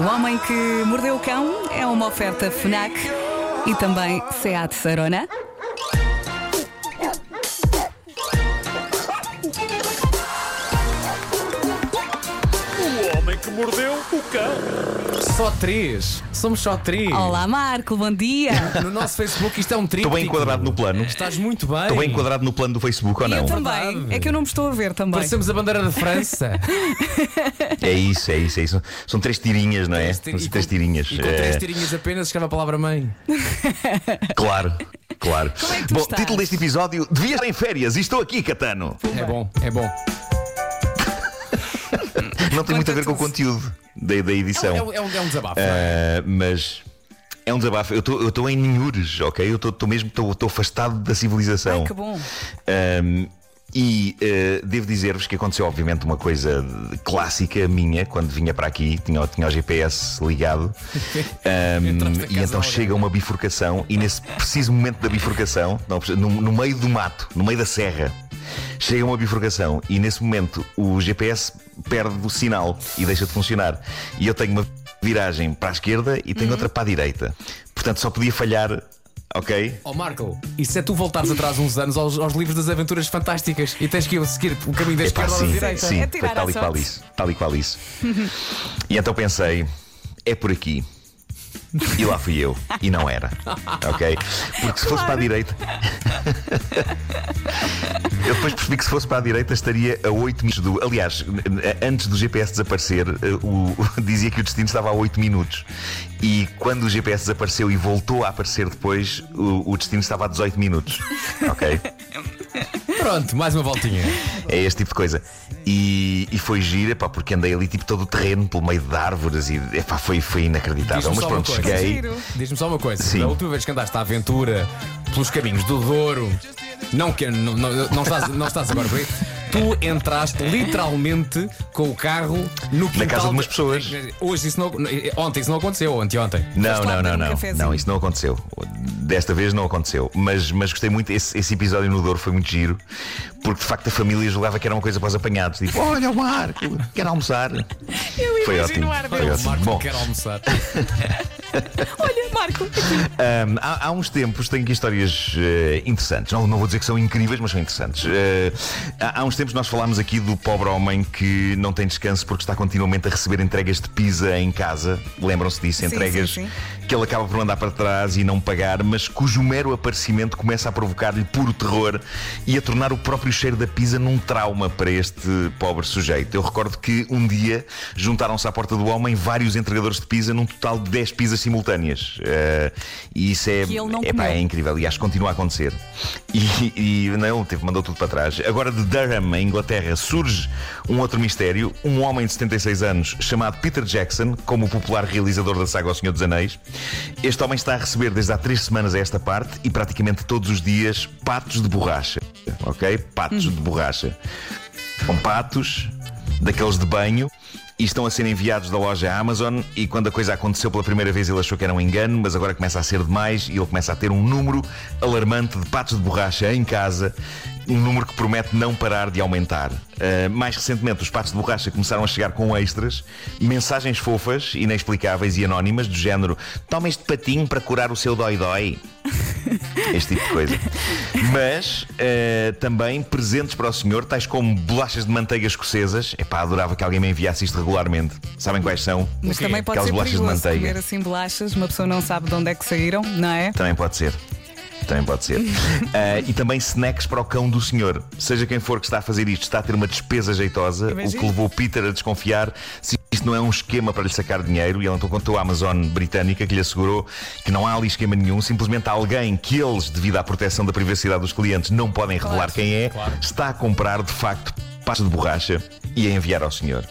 O Homem que Mordeu o Cão é uma oferta FNAC e também Seat Sarona. O homem que mordeu o cão. Só três. Somos só três. Olá Marco, bom dia. No nosso Facebook isto é um tríptico. Estou bem enquadrado no plano. Estás muito bem. Estou bem enquadrado no plano do Facebook ou E eu não? também. É que eu não me estou a ver também. Parecemos a bandeira da França. É isso, é isso, é isso. São três tirinhas, não é? Três São três com- tirinhas. E com É, três tirinhas apenas escreve a palavra mãe. Claro, claro. Como é que tu Bom, estás? título deste episódio: Devia estar em férias e estou aqui, Catano. É bom, é bom. Não tem muito a ver com o conteúdo da, da É, edição. um- é um, é um desabafo. não é? Ah, mas. É um desabafo. Eu estou- em Ninhures, ok? Eu estou- mesmo estou afastado da civilização. Ai, que bom. Um, e uh, devo dizer-vos que aconteceu, obviamente, uma coisa clássica minha quando vinha para aqui, tinha, o- tinha o GPS ligado, Um, e então chega uma bifurcação, e nesse preciso momento da bifurcação, no, no meio do mato, no meio da serra, chega uma bifurcação, e nesse momento o GPS perde o sinal e deixa de funcionar. E eu tenho uma viragem para a esquerda e tenho outra para a direita. Portanto, só podia falhar. Ok? Ó Marco, isso é tu voltares atrás uns anos aos, aos livros das aventuras fantásticas e tens que ir seguir o caminho da Epá, esquerda ou da sim, direita. sim, É foi tirar tal e qual isso. Tal e qual isso. e então pensei, é por aqui. E lá fui eu. E não era. Ok? Porque se fosse para a direita. eu depois percebi que se fosse para a direita estaria a 8 minutos do. Aliás, antes do GPS desaparecer, eh, o, dizia que o destino estava a 8 minutos. E quando o GPS desapareceu e voltou a aparecer depois, o, o destino estava a 18 minutos. Ok? Pronto, mais uma voltinha. É este tipo de coisa. E, e foi gira, pá, porque andei ali tipo todo o terreno pelo meio de árvores e epá, foi, foi inacreditável. Diz-me Mas só uma pronto, coisa. cheguei. Diz-me só uma coisa. Sim. Da última vez que andaste à aventura pelos caminhos do Douro, não, que, não, não, não estás, não estás agora por aí, tu entraste literalmente com o carro no quintal. casa de umas pessoas. Hoje isso não. Ontem isso não aconteceu, ou anteontem. Não, não, não, não. Não, isso não aconteceu. Desta vez não aconteceu. Mas, mas gostei muito. Esse, esse episódio no Douro foi muito giro, porque de facto a família julgava que era uma coisa para os apanhados. Tipo, olha o Marco, quer almoçar. Eu Foi ótimo. Foi ótimo. Marco Bom, quer almoçar. Olha, Marco. Um, há, há uns tempos tenho aqui histórias eh, interessantes. Não, não vou dizer que são incríveis, mas são interessantes. Eh, há, há uns tempos nós falámos aqui do pobre homem que não tem descanso porque está continuamente a receber entregas de pizza em casa. Lembram-se disso? Sim, entregas sim, sim. Que ele acaba por mandar para trás e não pagar, mas cujo mero aparecimento começa a provocar-lhe puro terror e a tornar o próprio cheiro da pizza num trauma para este pobre sujeito. Eu recordo que um dia juntaram-se à porta do homem vários entregadores de pizza num total de 10 pizzas simultâneas. Eh, e isso é, epá, é incrível e acho que continua a acontecer. E, e não, ele teve, mandou tudo para trás. Agora de Durham, em Inglaterra, surge um outro mistério. Um homem de 76 anos chamado Peter Jackson, como o popular realizador da saga O Senhor dos Anéis. Este homem está a receber desde há três semanas a esta parte e praticamente todos os dias patos de borracha. Ok? Patos de borracha. São patos daqueles de banho e estão a ser enviados da loja Amazon. E quando a coisa aconteceu pela primeira vez, ele achou que era um engano, mas agora começa a ser demais e ele começa a ter um número alarmante de patos de borracha em casa. Um número que promete não parar de aumentar. Uh, mais recentemente, os patos de borracha começaram a chegar com extras, mensagens fofas, inexplicáveis e anónimas, do género: toma este patinho para curar o seu dói-dói. Este tipo de coisa. Mas eh, também presentes para o senhor, tais como bolachas de manteiga escocesas. Epá, adorava que alguém me enviasse isto regularmente. Sabem quais são? Mas também pode Aquelas ser bolachas de manteiga. comer assim bolachas, uma pessoa não sabe de onde é que saíram, não é? Também pode ser. Também pode ser. Ah, e também snacks para o cão do senhor. Seja quem for que está a fazer isto, está a ter uma despesa jeitosa, o que levou Peter a desconfiar se isto não é um esquema para lhe sacar dinheiro. E ele então contou à Amazon britânica que lhe assegurou que não há ali esquema nenhum, simplesmente há alguém que eles, devido à proteção da privacidade dos clientes, não podem revelar quem é, claro. está a comprar de facto pasta de borracha e a enviar ao senhor.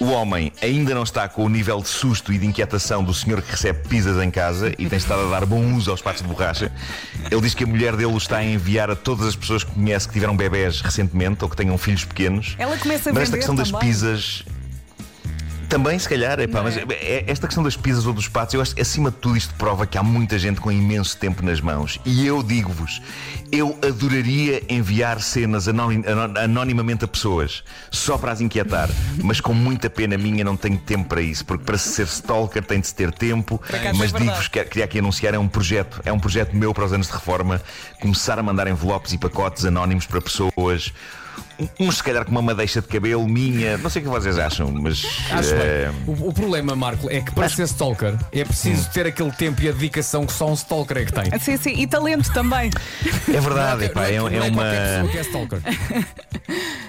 O homem ainda não está com o nível de susto e de inquietação do senhor que recebe pizzas em casa e tem estado a dar bom uso aos patos de borracha. Ele diz que a mulher dele o está a enviar a todas as pessoas que conhece que tiveram bebés recentemente ou que tenham filhos pequenos. Ela começa a Mas esta questão das também. pizzas Também, se calhar, epá, mas é- esta questão das pizzas ou dos patos, eu acho que acima de tudo isto prova que há muita gente com imenso tempo nas mãos. E eu digo-vos, eu adoraria enviar cenas anonim- ano- anonimamente a pessoas, só para as inquietar, mas com muita pena minha não tenho tempo para isso, porque para se ser stalker tem de se ter tempo. é Mas digo-vos que queria aqui anunciar, é um projeto, é um projeto meu para os anos de reforma, começar a mandar envelopes e pacotes anónimos para pessoas. Uns se calhar com uma madeixa de cabelo minha, não sei o que vocês acham, mas Acho eh, bem. O, o problema, Marco, é que para ser stalker é preciso ter aquele tempo e a dedicação que só um stalker é que tem. Sim, sim, e talento também. é verdade, Não é, epá, não é- é, não é é uma. que é stalker.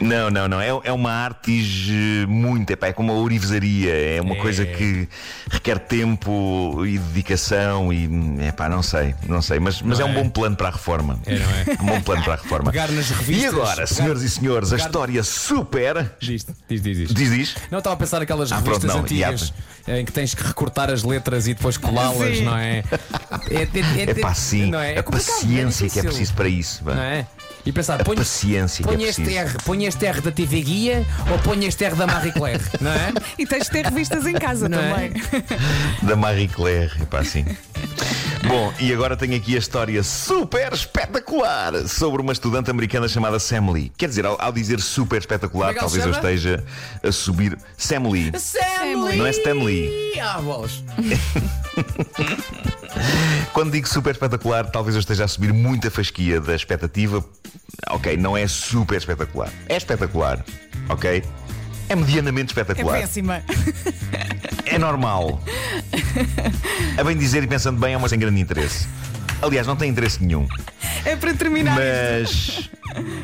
Não, não, não. É, é uma arte muito, epá, é como a ourivesaria, é uma É. coisa que requer tempo e dedicação e epá, não sei, não sei, mas, mas é Não um é? bom plano para a reforma. É, não é? Um bom plano para a reforma. Pegar nas revistas, E agora, pegar- senhoras e senhores, a pegar- história super. Diz, diz, diz. diz. Diz, diz. Não, estava a pensar naquelas Ah, pronto, revistas não, antigas em que tens que recortar as letras e depois colá-las, não é? É, é, É pá, sim. não é? É a complicado, paciência que é preciso para isso. pá. Não é? E pensar, põe, paciência que é põe este preciso. R, põe este R da TV Guia ou põe este R da Marie Claire, não é? E tens de ter revistas em casa Não é? também. Da Marie Claire, epá, sim. Bom, e agora tenho aqui a história super espetacular sobre uma estudante americana chamada Sam Lee. Quer dizer, ao, ao dizer super espetacular, é talvez eu chama? esteja a subir. Sam Lee. Sam Não é Stan Lee. Ah, bolas. Quando digo super espetacular, talvez eu esteja a subir muita fasquia da expectativa. Ok, não é super espetacular. É espetacular, ok? É medianamente É espetacular. péssima. É normal. A bem dizer e pensando bem, é uma sem grande interesse. Aliás, não tem interesse nenhum. É para terminar. Mas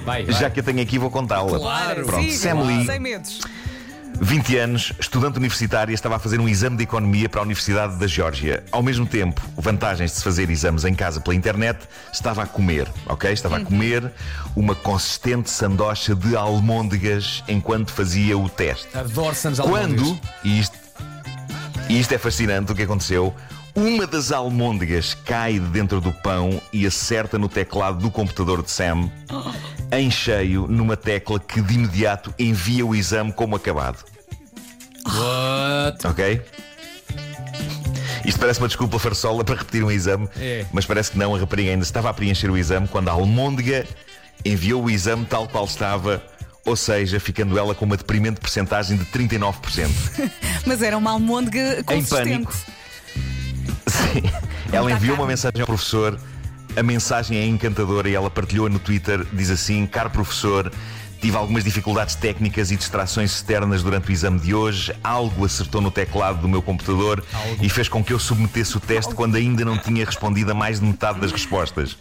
Vai, vai. já que eu tenho aqui, vou contá-la. Claro. Pronto, Siga, Sam Lee, Sem medos. 20 anos, estudante universitária, estava a fazer um exame de economia para a Universidade da Geórgia. Ao mesmo tempo, vantagens de se fazer exames em casa pela internet, estava a comer, ok? Estava a comer uma consistente sandocha de almôndegas enquanto fazia o teste. Adoro Santos Quando, Almôndegas. e isto, e isto é fascinante o que aconteceu, uma das almôndegas cai de dentro do pão e acerta no teclado do computador de Sam, em cheio, numa tecla que de imediato envia o exame como acabado. What? Ok? Isto parece uma desculpa farsola para repetir um exame, É. mas parece que não. A rapariga ainda estava a preencher o exame quando a almôndega enviou o exame tal qual estava, ou seja, ficando ela com uma deprimente percentagem de 39%. Mas era uma almôndega consistente. pânico. Sim. Ela enviou uma mensagem ao professor. A mensagem é encantadora e ela partilhou no Twitter. Diz assim: Caro professor, tive algumas dificuldades técnicas e distrações externas durante o exame de hoje. Algo acertou no teclado do meu computador e fez com que eu submetesse o teste quando ainda não tinha respondido a mais de metade das respostas.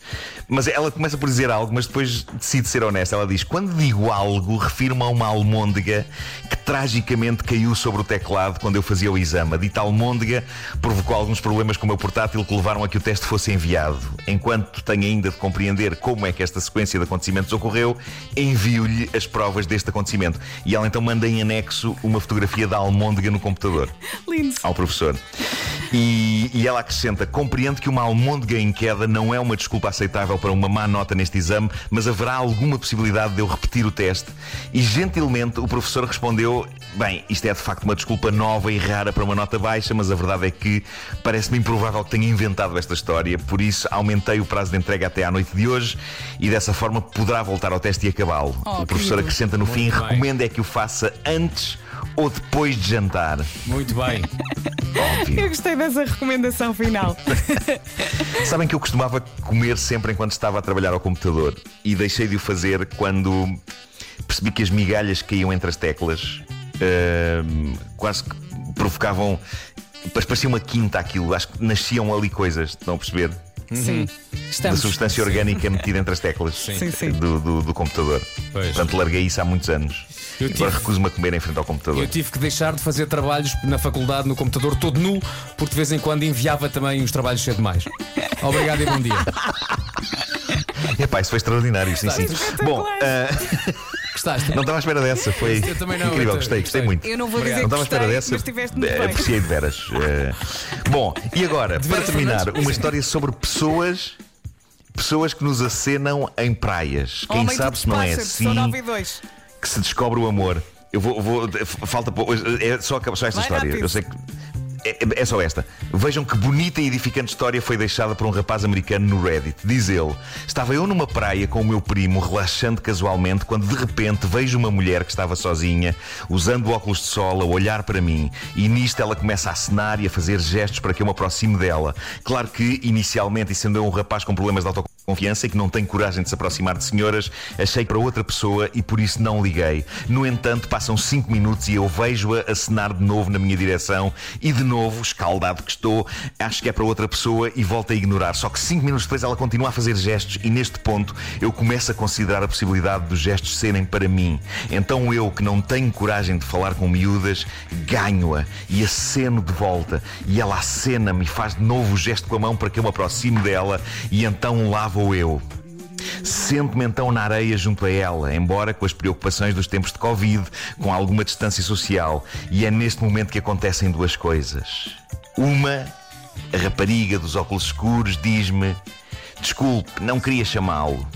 Mas ela começa por dizer algo, mas depois decide ser honesta. Ela diz: Quando digo algo, refiro-me a uma almôndega que tragicamente caiu sobre o teclado quando eu fazia o exame. A dita almôndega provocou alguns problemas com o meu portátil que levaram a que o teste fosse enviado. Enquanto tenho ainda de compreender como é que esta sequência de acontecimentos ocorreu, envio-lhe as provas deste acontecimento. E ela então manda em anexo uma fotografia da almôndega no computador Lindo. ao professor. E, e ela acrescenta: compreendo que uma almôndega em queda não é uma desculpa aceitável para uma má nota neste exame, mas haverá alguma possibilidade de eu repetir o teste. E gentilmente o professor respondeu: bem, isto é de facto uma desculpa nova e rara para uma nota baixa, mas a verdade é que parece-me improvável que tenha inventado esta história, por isso aumentei o prazo de entrega até à noite de hoje e dessa forma poderá voltar ao teste e acabá-lo. Oh, o professor querido. acrescenta no fim: Muito bem. recomenda é que o faça antes ou depois de jantar. Muito bem. Óbvio. Eu gostei dessa recomendação final. Sabem que eu costumava comer sempre enquanto estava a trabalhar ao computador e deixei de o fazer quando percebi que as migalhas que caíam entre as teclas ahm, quase que provocavam. Parecia uma quinta aquilo, acho que nasciam ali coisas, estão a perceber? Sim. Da Estamos. substância orgânica metida entre as teclas Sim, sim. Do, do- do computador. Pois. Portanto, larguei isso há muitos anos. Eu Agora tive- recuso-me a comer em frente ao computador. Eu tive que deixar de fazer trabalhos na faculdade no computador todo nu, porque de vez em quando enviava também os trabalhos cedo demais. Obrigado e bom dia. Epá, isso foi extraordinário, sim, sim. Bom, ah, Gostaste? não estava à espera dessa, foi Eu também não, incrível, eu gostei, gostei. gostei muito. Eu não vou Obrigado. dizer Não que estava à espera dessa. mas estiveste muito bem. Apreciei de veras. Eh, Bom, e agora, para veras, terminar, uma história sobre pessoas. Pessoas que nos acenam em praias. Quem Homem, sabe se não é assim São 9 2. que se descobre o amor. Eu vou. vou- falta pouco. É só, só esta Vai história. rápido. Eu sei que. É, é só esta. Vejam que bonita e edificante história foi deixada por um rapaz americano no Reddit. Diz ele: Estava eu numa praia com o meu primo, relaxando casualmente, quando de repente vejo uma mulher que estava sozinha, usando óculos de sol, a olhar para mim. E nisto ela começa a acenar e a fazer gestos para que eu me aproxime dela. Claro que, inicialmente, e sendo eu um rapaz com problemas de autoconfiança e que não tem coragem de se aproximar de senhoras, achei para outra pessoa e por isso não liguei. No entanto, passam 5 minutos e eu vejo-a acenar de novo na minha direção e de novo, escaldado que estou, acho que é para outra pessoa e volto a ignorar. Só que 5 minutos depois ela continua a fazer gestos e neste ponto eu começo a considerar a possibilidade dos gestos serem para mim. Então eu, que não tenho coragem de falar com miúdas, ganho-a e aceno de volta. E ela acena-me e faz de novo o gesto com a mão para que eu me aproxime dela e então lá vou eu. Sento-me então na areia junto a ela, embora com as preocupações dos tempos de Covid, com alguma distância social. E é neste momento que acontecem duas coisas. Uma, a rapariga dos óculos escuros diz-me: Desculpe, não queria chamá-lo.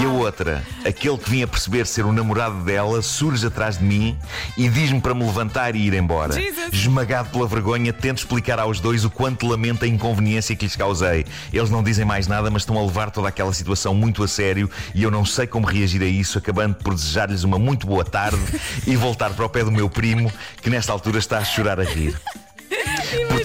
E a outra, aquele que vinha perceber ser o namorado dela, surge atrás de mim e diz-me para me levantar e ir embora. Jesus. Esmagado pela vergonha, tento explicar aos dois o quanto lamento a inconveniência que lhes causei. Eles não dizem mais nada, mas estão a levar toda aquela situação muito a sério e eu não sei como reagir a isso, acabando por desejar-lhes uma muito boa tarde e voltar para o pé do meu primo, que nesta altura está a chorar a rir.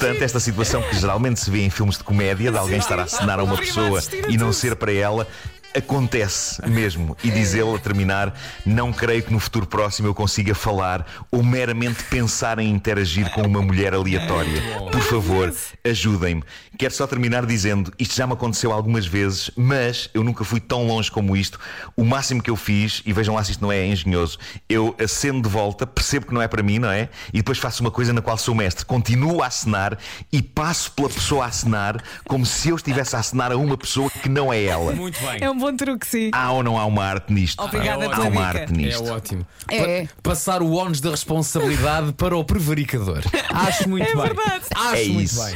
Portanto, esta situação que geralmente se vê em filmes de comédia, de alguém estar a acenar a uma pessoa e não ser para ela. Acontece mesmo. E diz ele a terminar: Não creio que no futuro próximo eu consiga falar ou meramente pensar em interagir com uma mulher aleatória. Por favor, ajudem-me. Quero só terminar dizendo: Isto já me aconteceu algumas vezes, mas eu nunca fui tão longe como isto. O máximo que eu fiz, e vejam lá se isto não é engenhoso, eu acendo de volta, percebo que não é para mim, não é? E depois faço uma coisa na qual sou mestre. Continuo a acenar e passo pela pessoa a acenar como se eu estivesse a acenar a uma pessoa que não é ela. Muito bem. É um bom truque, sim. Há ou não há uma arte nisto? Obrigada É pela há uma dica. arte nisto. É ótimo. É. Pa- passar o ónus da responsabilidade para o prevaricador. Acho muito É bem. verdade. Acho É muito isso. bem.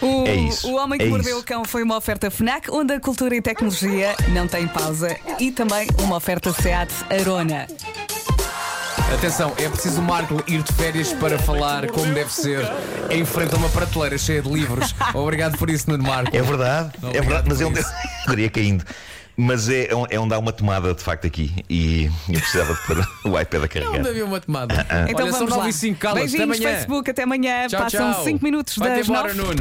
O, É isso, o Homem que é Mordeu isso. o Cão foi uma oferta FNAC, onde a cultura e tecnologia não têm pausa. E também uma oferta SEAT Arona. Atenção, é preciso o Marco ir de férias para falar como deve ser em frente a uma prateleira cheia de livros. Obrigado por isso, Nuno Marco. É verdade, é Obrigado verdade, mas por onde isso. teria caindo. Mas é, é onde há uma tomada de facto aqui e eu precisava de pôr o iPad a Não carregar. havia uma tomada. Então Olha, são vamos lá. 9 e 5, cala-se. Até Beijinhos, amanhã. Facebook, até amanhã. Tchau, Passam tchau. 5 minutos Vai-te das embora, 9. Nuno.